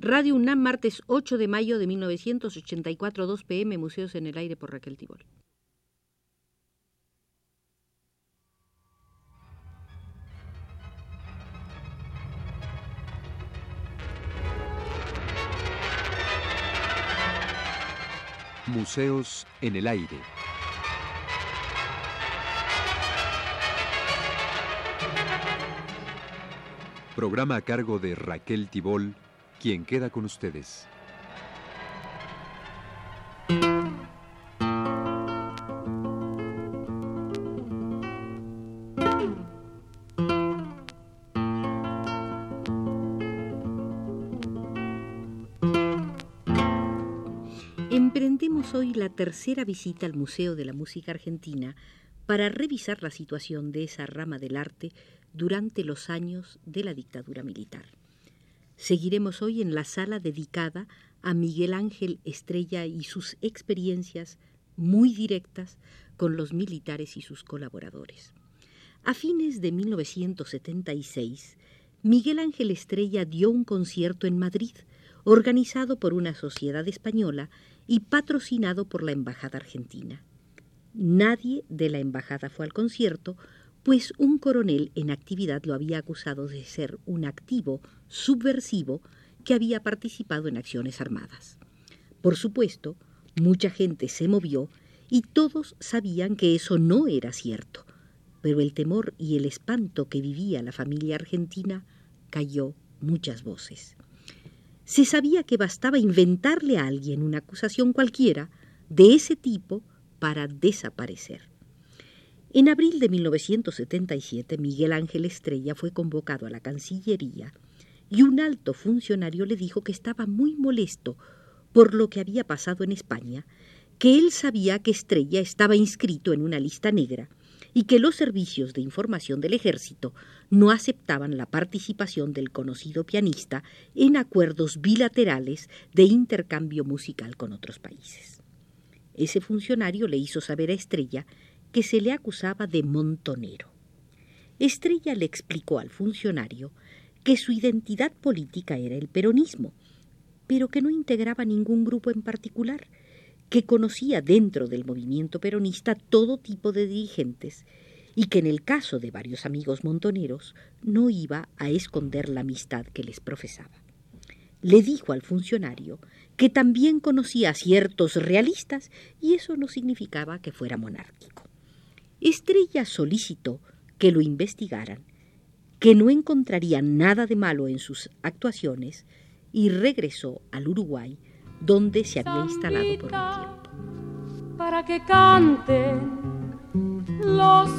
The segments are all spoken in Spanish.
Radio UNAM, martes 8 de mayo de 1984, 2 pm, Museos en el Aire por Raquel Tibol. Museos en el Aire. Programa a cargo de Raquel Tibol, quien queda con ustedes. Emprendemos hoy la tercera visita al Museo de la Música Argentina para revisar la situación de esa rama del arte durante los años de la dictadura militar. Seguiremos hoy en la sala dedicada a Miguel Ángel Estrella y sus experiencias muy directas con los militares y sus colaboradores. A fines de 1976, Miguel Ángel Estrella dio un concierto en Madrid, organizado por una sociedad española y patrocinado por la Embajada Argentina. Nadie de la Embajada fue al concierto, pues un coronel en actividad lo había acusado de ser un activo subversivo que había participado en acciones armadas. Por supuesto, mucha gente se movió y todos sabían que eso no era cierto, pero el temor y el espanto que vivía la familia argentina cayó muchas voces. Se sabía que bastaba inventarle a alguien una acusación cualquiera de ese tipo para desaparecer. En abril de 1977, Miguel Ángel Estrella fue convocado a la Cancillería y un alto funcionario le dijo que estaba muy molesto por lo que había pasado en España, que él sabía que Estrella estaba inscrito en una lista negra y que los servicios de información del ejército no aceptaban la participación del conocido pianista en acuerdos bilaterales de intercambio musical con otros países. Ese funcionario le hizo saber a Estrella que se le acusaba de montonero. Estrella le explicó al funcionario que su identidad política era el peronismo, pero que no integraba ningún grupo en particular, que conocía dentro del movimiento peronista todo tipo de dirigentes y que en el caso de varios amigos montoneros no iba a esconder la amistad que les profesaba. Le dijo al funcionario que también conocía a ciertos realistas y eso no significaba que fuera monárquico. Estrella solicitó que lo investigaran, que no encontrarían nada de malo en sus actuaciones y regresó al Uruguay, donde se había instalado por un tiempo. Para que canten los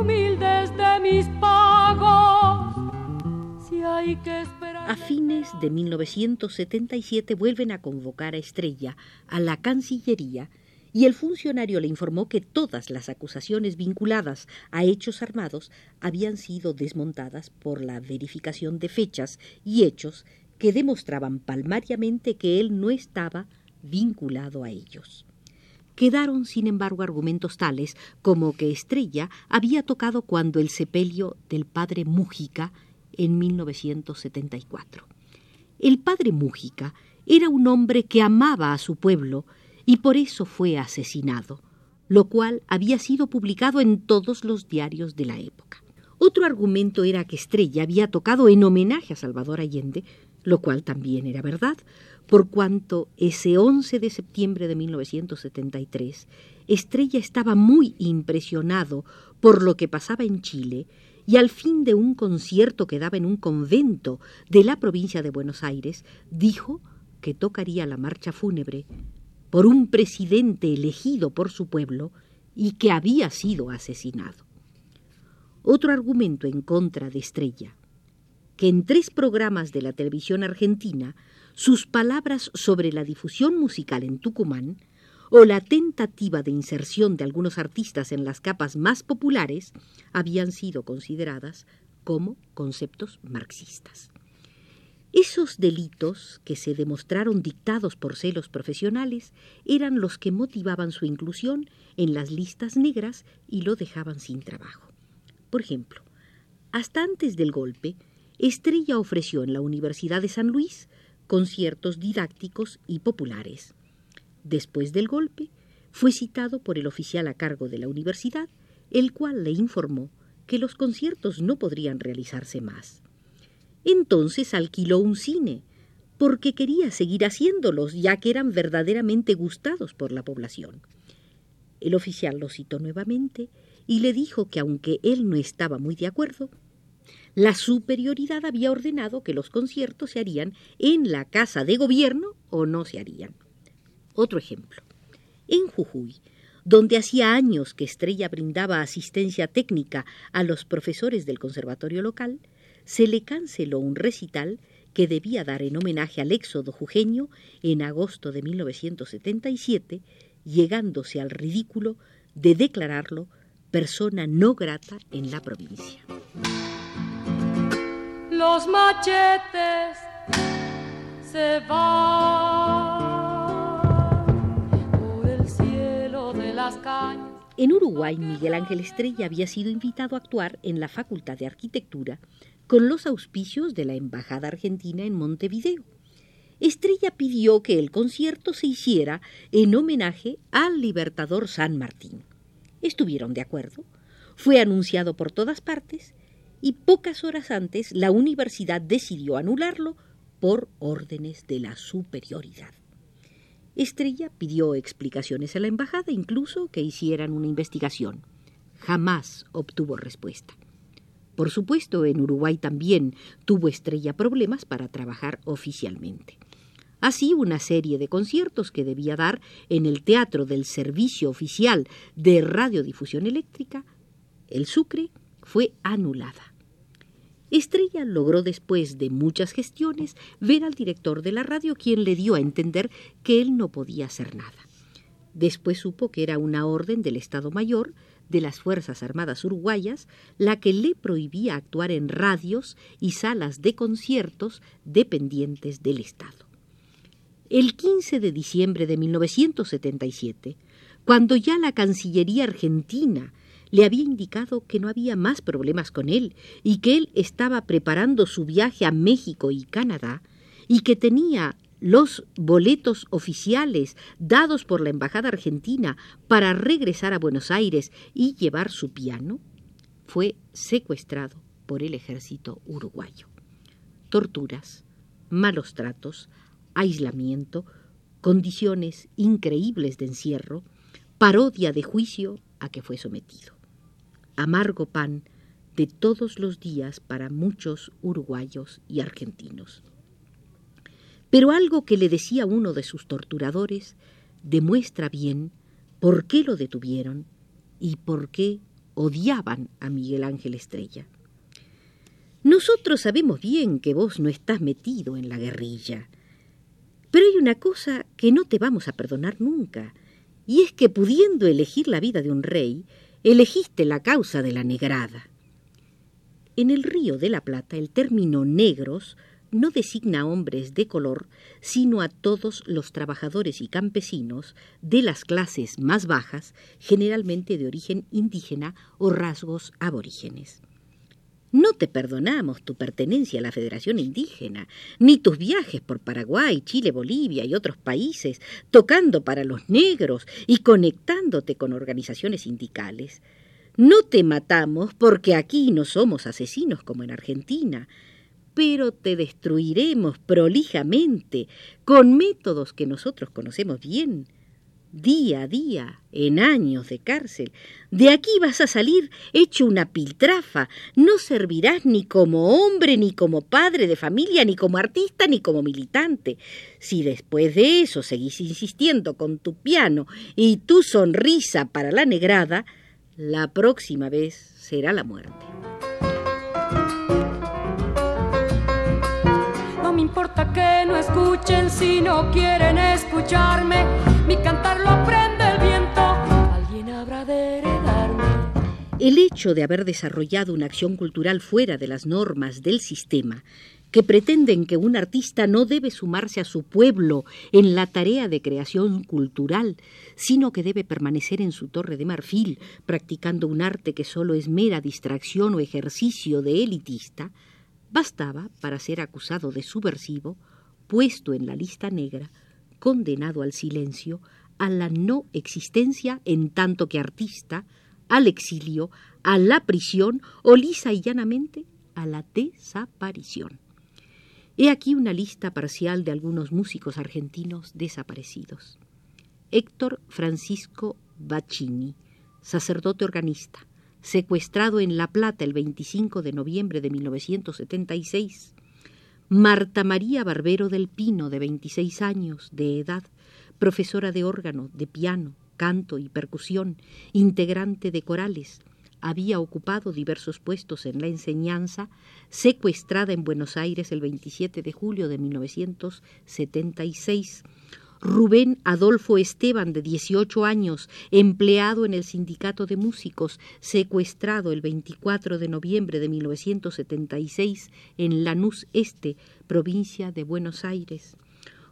humildes de mis pagos. Si hay que esperar a fines de 1977 vuelven a convocar a Estrella a la Cancillería y el funcionario le informó que todas las acusaciones vinculadas a hechos armados habían sido desmontadas por la verificación de fechas y hechos que demostraban palmariamente que él no estaba vinculado a ellos. Quedaron, sin embargo, argumentos tales como que Estrella había tocado cuando el sepelio del padre Mújica en 1974. El padre Mújica era un hombre que amaba a su pueblo y por eso fue asesinado, lo cual había sido publicado en todos los diarios de la época. Otro argumento era que Estrella había tocado en homenaje a Salvador Allende, lo cual también era verdad, por cuanto ese 11 de septiembre de 1973 Estrella estaba muy impresionado por lo que pasaba en Chile y al fin de un concierto que daba en un convento de la provincia de Buenos Aires, dijo que tocaría la marcha fúnebre por un presidente elegido por su pueblo y que había sido asesinado. Otro argumento en contra de Estrella, que en tres programas de la televisión argentina sus palabras sobre la difusión musical en Tucumán o la tentativa de inserción de algunos artistas en las capas más populares habían sido consideradas como conceptos marxistas. Esos delitos, que se demostraron dictados por celos profesionales, eran los que motivaban su inclusión en las listas negras y lo dejaban sin trabajo. Por ejemplo, hasta antes del golpe, Estrella ofreció en la Universidad de San Luis conciertos didácticos y populares. Después del golpe, fue citado por el oficial a cargo de la universidad, el cual le informó que los conciertos no podrían realizarse más. Entonces alquiló un cine, porque quería seguir haciéndolos, ya que eran verdaderamente gustados por la población. El oficial lo citó nuevamente y le dijo que aunque él no estaba muy de acuerdo, la superioridad había ordenado que los conciertos se harían en la casa de gobierno o no se harían. Otro ejemplo. En Jujuy, donde hacía años que Estrella brindaba asistencia técnica a los profesores del conservatorio local, se le canceló un recital que debía dar en homenaje al éxodo jujeño en agosto de 1977, llegándose al ridículo de declararlo persona no grata en la provincia. Los machetes se van En Uruguay, Miguel Ángel Estrella había sido invitado a actuar en la Facultad de Arquitectura con los auspicios de la Embajada Argentina en Montevideo. Estrella pidió que el concierto se hiciera en homenaje al libertador San Martín. Estuvieron de acuerdo. Fue anunciado por todas partes y pocas horas antes la universidad decidió anularlo por órdenes de la superioridad. Estrella pidió explicaciones a la embajada, incluso que hicieran una investigación. Jamás obtuvo respuesta. Por supuesto, en Uruguay también tuvo Estrella problemas para trabajar oficialmente. Así, una serie de conciertos que debía dar en el Teatro del Servicio Oficial de Radiodifusión Eléctrica, el Sucre, fue anulada. Estrella logró después de muchas gestiones ver al director de la radio quien le dio a entender que él no podía hacer nada. Después supo que era una orden del Estado Mayor de las Fuerzas Armadas Uruguayas la que le prohibía actuar en radios y salas de conciertos dependientes del Estado. El 15 de diciembre de 1977, cuando ya la Cancillería argentina le había indicado que no había más problemas con él y que él estaba preparando su viaje a México y Canadá y que tenía los boletos oficiales dados por la Embajada Argentina para regresar a Buenos Aires y llevar su piano, fue secuestrado por el ejército uruguayo. Torturas, malos tratos, aislamiento, condiciones increíbles de encierro, parodia de juicio a que fue sometido. Amargo pan de todos los días para muchos uruguayos y argentinos. Pero algo que le decía uno de sus torturadores demuestra bien por qué lo detuvieron y por qué odiaban a Miguel Ángel Estrella. Nosotros sabemos bien que vos no estás metido en la guerrilla, pero hay una cosa que no te vamos a perdonar nunca, y es que pudiendo elegir la vida de un rey, elegiste la causa de la negrada. En el río de la Plata el término negros no designa hombres de color, sino a todos los trabajadores y campesinos de las clases más bajas, generalmente de origen indígena o rasgos aborígenes. No te perdonamos tu pertenencia a la Federación Indígena, ni tus viajes por Paraguay, Chile, Bolivia y otros países, tocando para los negros y conectándote con organizaciones sindicales. No te matamos porque aquí no somos asesinos como en Argentina pero te destruiremos prolijamente con métodos que nosotros conocemos bien, día a día, en años de cárcel. De aquí vas a salir hecho una piltrafa. No servirás ni como hombre, ni como padre de familia, ni como artista, ni como militante. Si después de eso seguís insistiendo con tu piano y tu sonrisa para la negrada, la próxima vez será la muerte. importa que no escuchen si no quieren escucharme. Mi cantar lo aprende el viento, alguien habrá de heredarme. El hecho de haber desarrollado una acción cultural fuera de las normas del sistema que pretenden que un artista no debe sumarse a su pueblo en la tarea de creación cultural, sino que debe permanecer en su torre de marfil, practicando un arte que solo es mera distracción o ejercicio de elitista, bastaba para ser acusado de subversivo puesto en la lista negra, condenado al silencio, a la no existencia en tanto que artista, al exilio, a la prisión o lisa y llanamente a la desaparición. He aquí una lista parcial de algunos músicos argentinos desaparecidos. Héctor Francisco Bacchini, sacerdote organista, secuestrado en La Plata el 25 de noviembre de 1976. Marta María Barbero del Pino, de 26 años de edad, profesora de órgano, de piano, canto y percusión, integrante de corales, había ocupado diversos puestos en la enseñanza, secuestrada en Buenos Aires el 27 de julio de 1976. Rubén Adolfo Esteban, de 18 años, empleado en el Sindicato de Músicos, secuestrado el 24 de noviembre de 1976 en Lanús Este, provincia de Buenos Aires.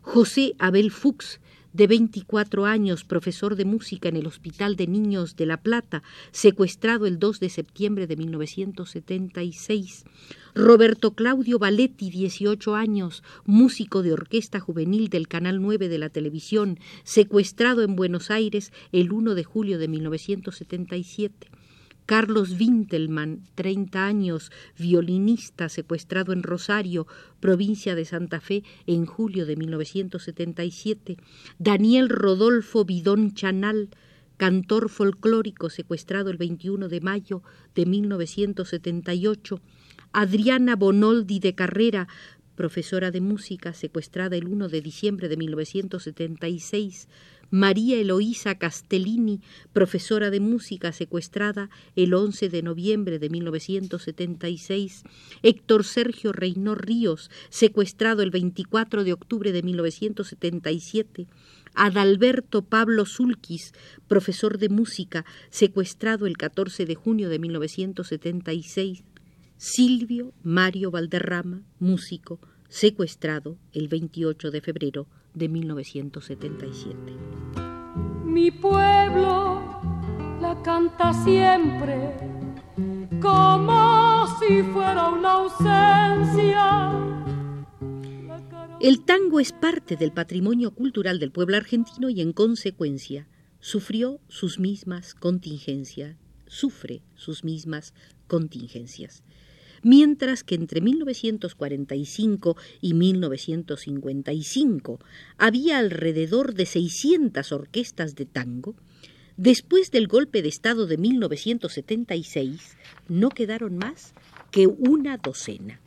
José Abel Fuchs, de 24 años, profesor de música en el Hospital de Niños de La Plata, secuestrado el 2 de septiembre de 1976. Roberto Claudio Valetti, 18 años, músico de orquesta juvenil del Canal 9 de la televisión, secuestrado en Buenos Aires el 1 de julio de 1977. Carlos Wintelmann, 30 años, violinista secuestrado en Rosario, provincia de Santa Fe, en julio de 1977. Daniel Rodolfo Bidón Chanal, cantor folclórico secuestrado el 21 de mayo de 1978. Adriana Bonoldi de Carrera, profesora de música, secuestrada el 1 de diciembre de 1976. María Eloísa Castellini, profesora de música secuestrada el 11 de noviembre de 1976, Héctor Sergio Reynor Ríos, secuestrado el 24 de octubre de 1977, Adalberto Pablo Zulquis, profesor de música, secuestrado el 14 de junio de 1976, Silvio Mario Valderrama, músico, secuestrado el 28 de febrero de 1977. Mi pueblo la canta siempre como si fuera una ausencia. El tango es parte del patrimonio cultural del pueblo argentino y en consecuencia sufrió sus mismas contingencias, sufre sus mismas contingencias mientras que entre 1945 y 1955 había alrededor de 600 orquestas de tango, después del golpe de Estado de 1976 no quedaron más que una docena.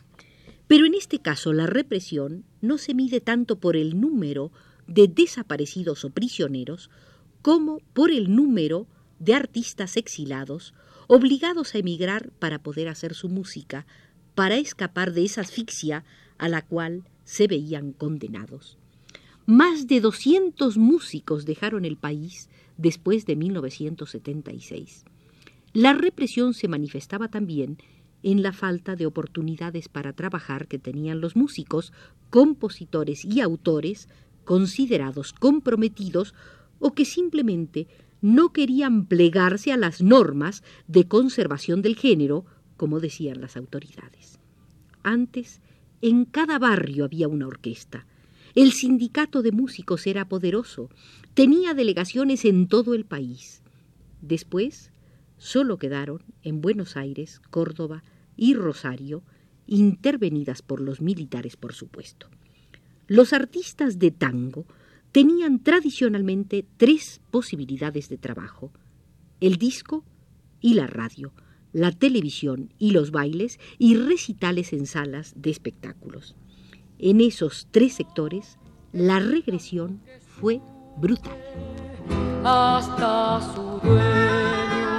Pero en este caso la represión no se mide tanto por el número de desaparecidos o prisioneros como por el número de artistas exilados obligados a emigrar para poder hacer su música, para escapar de esa asfixia a la cual se veían condenados. Más de 200 músicos dejaron el país después de 1976. La represión se manifestaba también en la falta de oportunidades para trabajar que tenían los músicos, compositores y autores considerados comprometidos o que simplemente no querían plegarse a las normas de conservación del género, como decían las autoridades. Antes, en cada barrio había una orquesta. El sindicato de músicos era poderoso, tenía delegaciones en todo el país. Después, solo quedaron en Buenos Aires, Córdoba y Rosario, intervenidas por los militares, por supuesto. Los artistas de tango tenían tradicionalmente tres posibilidades de trabajo, el disco y la radio, la televisión y los bailes y recitales en salas de espectáculos. En esos tres sectores, la regresión fue brutal. Hasta su dueño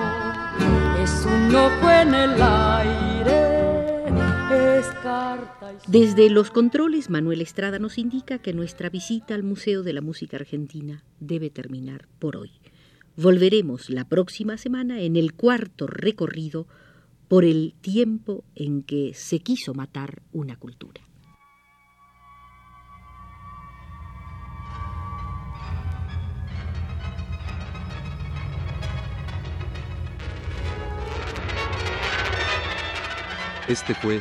es un en el aire desde los controles, Manuel Estrada nos indica que nuestra visita al Museo de la Música Argentina debe terminar por hoy. Volveremos la próxima semana en el cuarto recorrido por el tiempo en que se quiso matar una cultura. Este fue